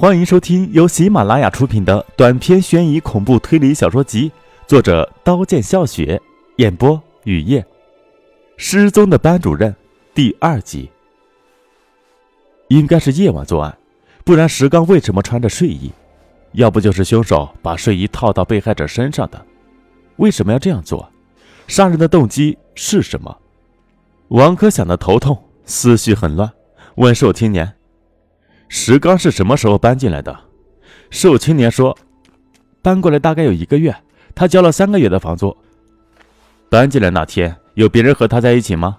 欢迎收听由喜马拉雅出品的短篇悬疑恐怖推理小说集，作者刀剑笑雪，演播雨夜。失踪的班主任第二集。应该是夜晚作案，不然石刚为什么穿着睡衣？要不就是凶手把睡衣套到被害者身上的。为什么要这样做？杀人的动机是什么？王珂想得头痛，思绪很乱，问瘦青年。石刚是什么时候搬进来的？寿青年说：“搬过来大概有一个月，他交了三个月的房租。搬进来那天有别人和他在一起吗？”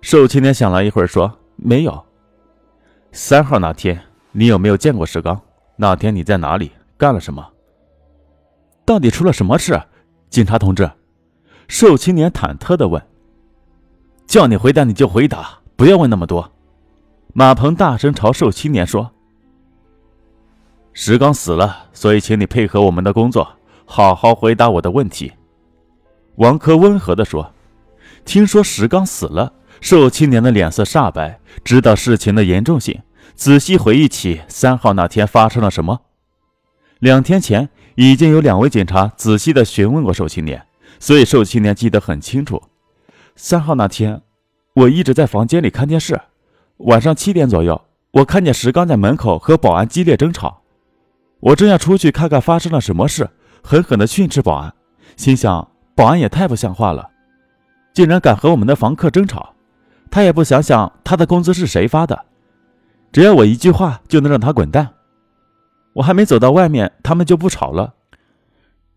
寿青年想了一会儿说：“没有。”三号那天你有没有见过石刚？那天你在哪里？干了什么？到底出了什么事？警察同志，寿青年忐忑地问：“叫你回答你就回答，不要问那么多。”马鹏大声朝瘦青年说：“石刚死了，所以请你配合我们的工作，好好回答我的问题。”王珂温和地说：“听说石刚死了。”瘦青年的脸色煞白，知道事情的严重性，仔细回忆起三号那天发生了什么。两天前已经有两位警察仔细地询问过瘦青年，所以瘦青年记得很清楚。三号那天，我一直在房间里看电视。晚上七点左右，我看见石刚在门口和保安激烈争吵。我正要出去看看发生了什么事，狠狠地训斥保安，心想保安也太不像话了，竟然敢和我们的房客争吵。他也不想想他的工资是谁发的，只要我一句话就能让他滚蛋。我还没走到外面，他们就不吵了。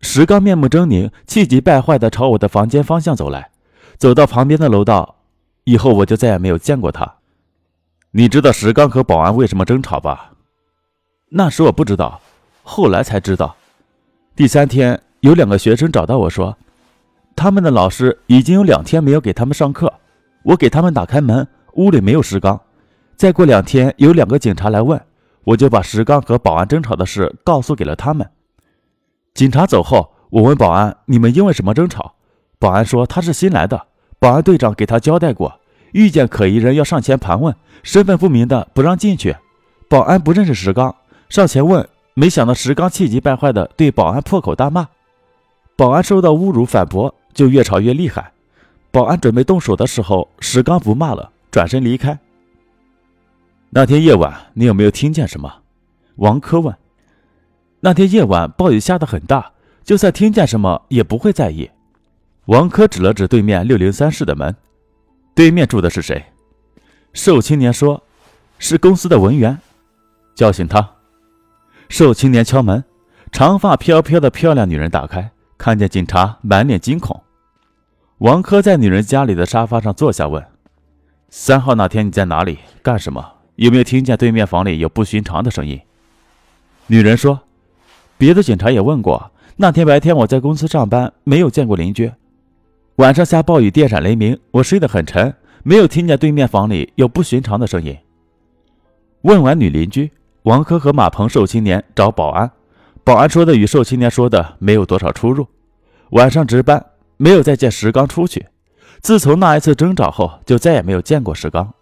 石刚面目狰狞、气急败坏地朝我的房间方向走来，走到旁边的楼道，以后我就再也没有见过他。你知道石刚和保安为什么争吵吧？那时我不知道，后来才知道。第三天，有两个学生找到我说，他们的老师已经有两天没有给他们上课。我给他们打开门，屋里没有石刚。再过两天，有两个警察来问，我就把石刚和保安争吵的事告诉给了他们。警察走后，我问保安：“你们因为什么争吵？”保安说：“他是新来的，保安队长给他交代过。”遇见可疑人要上前盘问，身份不明的不让进去。保安不认识石刚，上前问，没想到石刚气急败坏的对保安破口大骂。保安受到侮辱，反驳就越吵越厉害。保安准备动手的时候，石刚不骂了，转身离开。那天夜晚你有没有听见什么？王珂问。那天夜晚暴雨下得很大，就算听见什么也不会在意。王珂指了指对面六零三室的门。对面住的是谁？瘦青年说：“是公司的文员。”叫醒他。瘦青年敲门，长发飘飘的漂亮女人打开，看见警察，满脸惊恐。王珂在女人家里的沙发上坐下，问：“三号那天你在哪里？干什么？有没有听见对面房里有不寻常的声音？”女人说：“别的警察也问过，那天白天我在公司上班，没有见过邻居。”晚上下暴雨，电闪雷鸣，我睡得很沉，没有听见对面房里有不寻常的声音。问完女邻居，王珂和马鹏寿青年找保安，保安说的与寿青年说的没有多少出入。晚上值班，没有再见石刚出去。自从那一次争吵后，就再也没有见过石刚。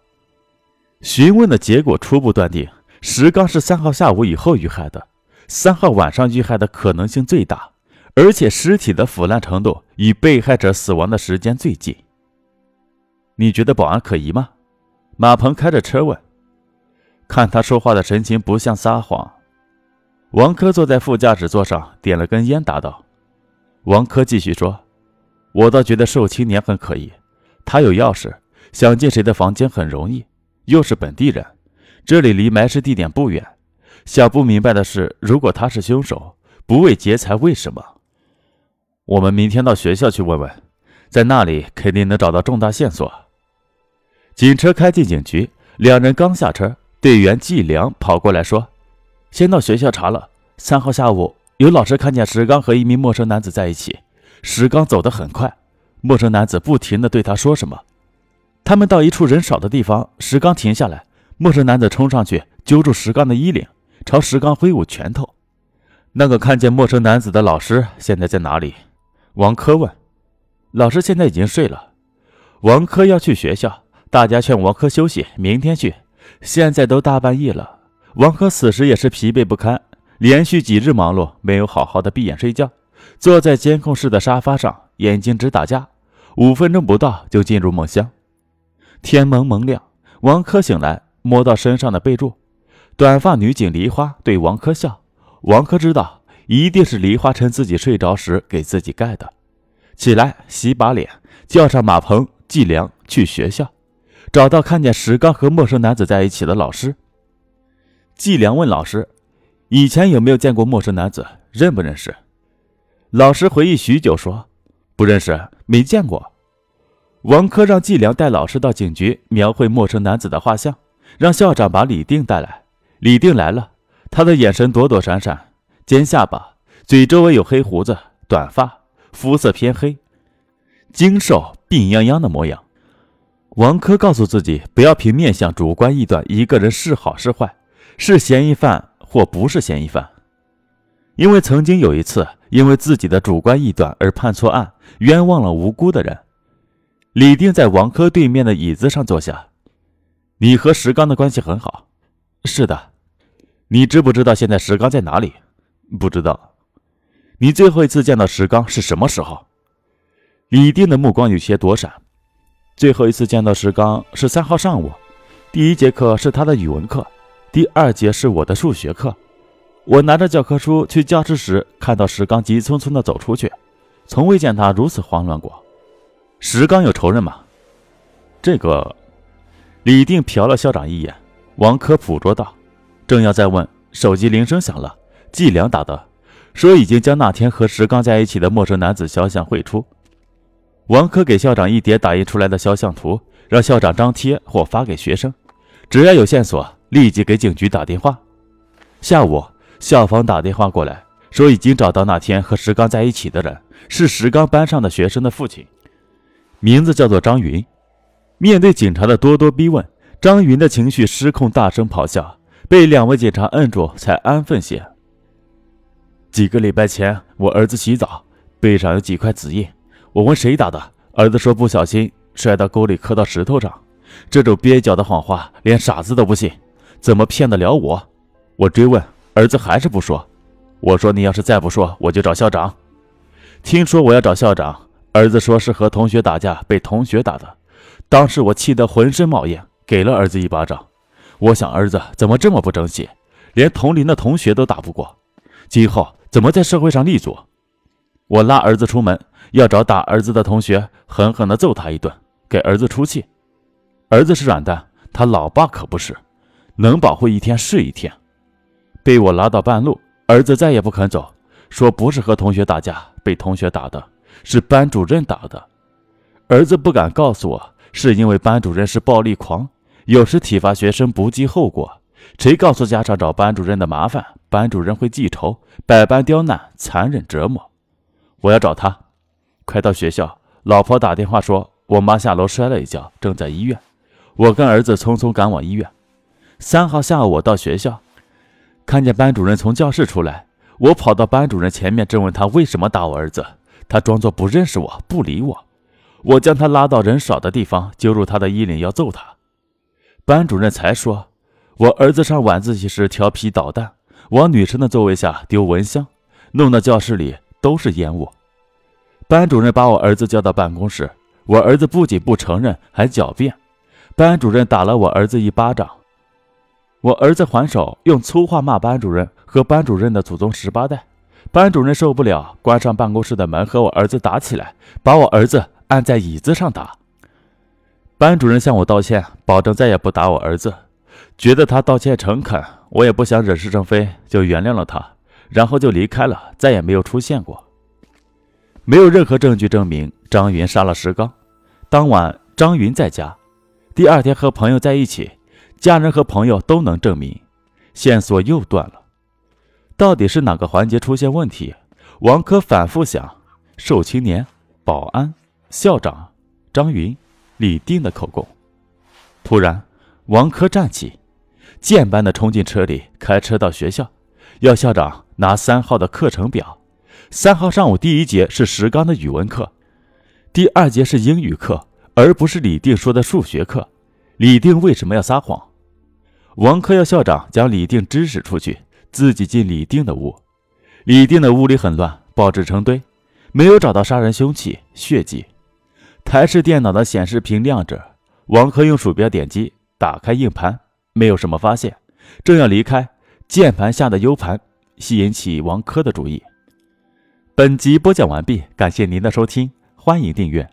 询问的结果初步断定，石刚是三号下午以后遇害的，三号晚上遇害的可能性最大。而且尸体的腐烂程度与被害者死亡的时间最近。你觉得保安可疑吗？马鹏开着车问。看他说话的神情不像撒谎。王珂坐在副驾驶座上，点了根烟，答道：“王珂继续说，我倒觉得瘦青年很可疑。他有钥匙，想进谁的房间很容易，又是本地人，这里离埋尸地点不远。想不明白的是，如果他是凶手，不为劫财，为什么？”我们明天到学校去问问，在那里肯定能找到重大线索。警车开进警局，两人刚下车，队员季良跑过来说：“先到学校查了，三号下午有老师看见石刚和一名陌生男子在一起，石刚走得很快，陌生男子不停地对他说什么。他们到一处人少的地方，石刚停下来，陌生男子冲上去揪住石刚的衣领，朝石刚挥舞拳头。那个看见陌生男子的老师现在在哪里？”王珂问：“老师现在已经睡了。”王珂要去学校，大家劝王珂休息，明天去。现在都大半夜了，王珂此时也是疲惫不堪，连续几日忙碌，没有好好的闭眼睡觉，坐在监控室的沙发上，眼睛直打架，五分钟不到就进入梦乡。天蒙蒙亮，王珂醒来，摸到身上的被褥，短发女警梨花对王珂笑。王珂知道，一定是梨花趁自己睡着时给自己盖的。起来洗把脸，叫上马鹏、季良去学校，找到看见石刚和陌生男子在一起的老师。季良问老师：“以前有没有见过陌生男子？认不认识？”老师回忆许久说：“不认识，没见过。”王珂让季良带老师到警局描绘陌生男子的画像，让校长把李定带来。李定来了，他的眼神躲躲闪闪，尖下巴，嘴周围有黑胡子，短发，肤色偏黑，精瘦病殃殃的模样。王珂告诉自己，不要凭面相主观臆断一个人是好是坏。是嫌疑犯或不是嫌疑犯，因为曾经有一次，因为自己的主观臆断而判错案，冤枉了无辜的人。李定在王珂对面的椅子上坐下。你和石刚的关系很好，是的。你知不知道现在石刚在哪里？不知道。你最后一次见到石刚是什么时候？李定的目光有些躲闪。最后一次见到石刚是三号上午，第一节课是他的语文课。第二节是我的数学课，我拿着教科书去教室时，看到石刚急匆匆地走出去，从未见他如此慌乱过。石刚有仇人吗？这个，李定瞟了校长一眼，王珂捕捉到，正要再问，手机铃声响了，季良打的，说已经将那天和石刚在一起的陌生男子肖像绘出。王珂给校长一叠打印出来的肖像图，让校长张贴或发给学生，只要有线索。立即给警局打电话。下午，校方打电话过来，说已经找到那天和石刚在一起的人，是石刚班上的学生的父亲，名字叫做张云。面对警察的咄咄逼问，张云的情绪失控，大声咆哮，被两位警察摁住，才安分些。几个礼拜前，我儿子洗澡，背上有几块紫印，我问谁打的，儿子说不小心摔到沟里，磕到石头上。这种蹩脚的谎话，连傻子都不信。怎么骗得了我？我追问儿子还是不说。我说你要是再不说，我就找校长。听说我要找校长，儿子说是和同学打架被同学打的。当时我气得浑身冒烟，给了儿子一巴掌。我想儿子怎么这么不争气，连同龄的同学都打不过，今后怎么在社会上立足？我拉儿子出门，要找打儿子的同学狠狠地揍他一顿，给儿子出气。儿子是软蛋，他老爸可不是。能保护一天是一天，被我拉到半路，儿子再也不肯走，说不是和同学打架被同学打的，是班主任打的。儿子不敢告诉我，是因为班主任是暴力狂，有时体罚学生不计后果。谁告诉家长找班主任的麻烦，班主任会记仇，百般刁难，残忍折磨。我要找他，快到学校，老婆打电话说我妈下楼摔了一跤，正在医院。我跟儿子匆匆赶往医院。三号下午，我到学校，看见班主任从教室出来，我跑到班主任前面质问他为什么打我儿子，他装作不认识我，不理我。我将他拉到人少的地方，揪住他的衣领要揍他。班主任才说，我儿子上晚自习时调皮捣蛋，往女生的座位下丢蚊香，弄得教室里都是烟雾。班主任把我儿子叫到办公室，我儿子不仅不承认，还狡辩。班主任打了我儿子一巴掌。我儿子还手，用粗话骂班主任和班主任的祖宗十八代。班主任受不了，关上办公室的门，和我儿子打起来，把我儿子按在椅子上打。班主任向我道歉，保证再也不打我儿子。觉得他道歉诚恳，我也不想惹是生非，就原谅了他，然后就离开了，再也没有出现过。没有任何证据证明张云杀了石刚。当晚，张云在家，第二天和朋友在一起。家人和朋友都能证明，线索又断了。到底是哪个环节出现问题？王珂反复想，瘦青年、保安、校长、张云、李定的口供。突然，王珂站起，箭般的冲进车里，开车到学校，要校长拿三号的课程表。三号上午第一节是石刚的语文课，第二节是英语课，而不是李定说的数学课。李定为什么要撒谎？王科要校长将李定指使出去，自己进李定的屋。李定的屋里很乱，报纸成堆，没有找到杀人凶器、血迹。台式电脑的显示屏亮着，王科用鼠标点击打开硬盘，没有什么发现。正要离开，键盘下的 U 盘吸引起王珂的注意。本集播讲完毕，感谢您的收听，欢迎订阅。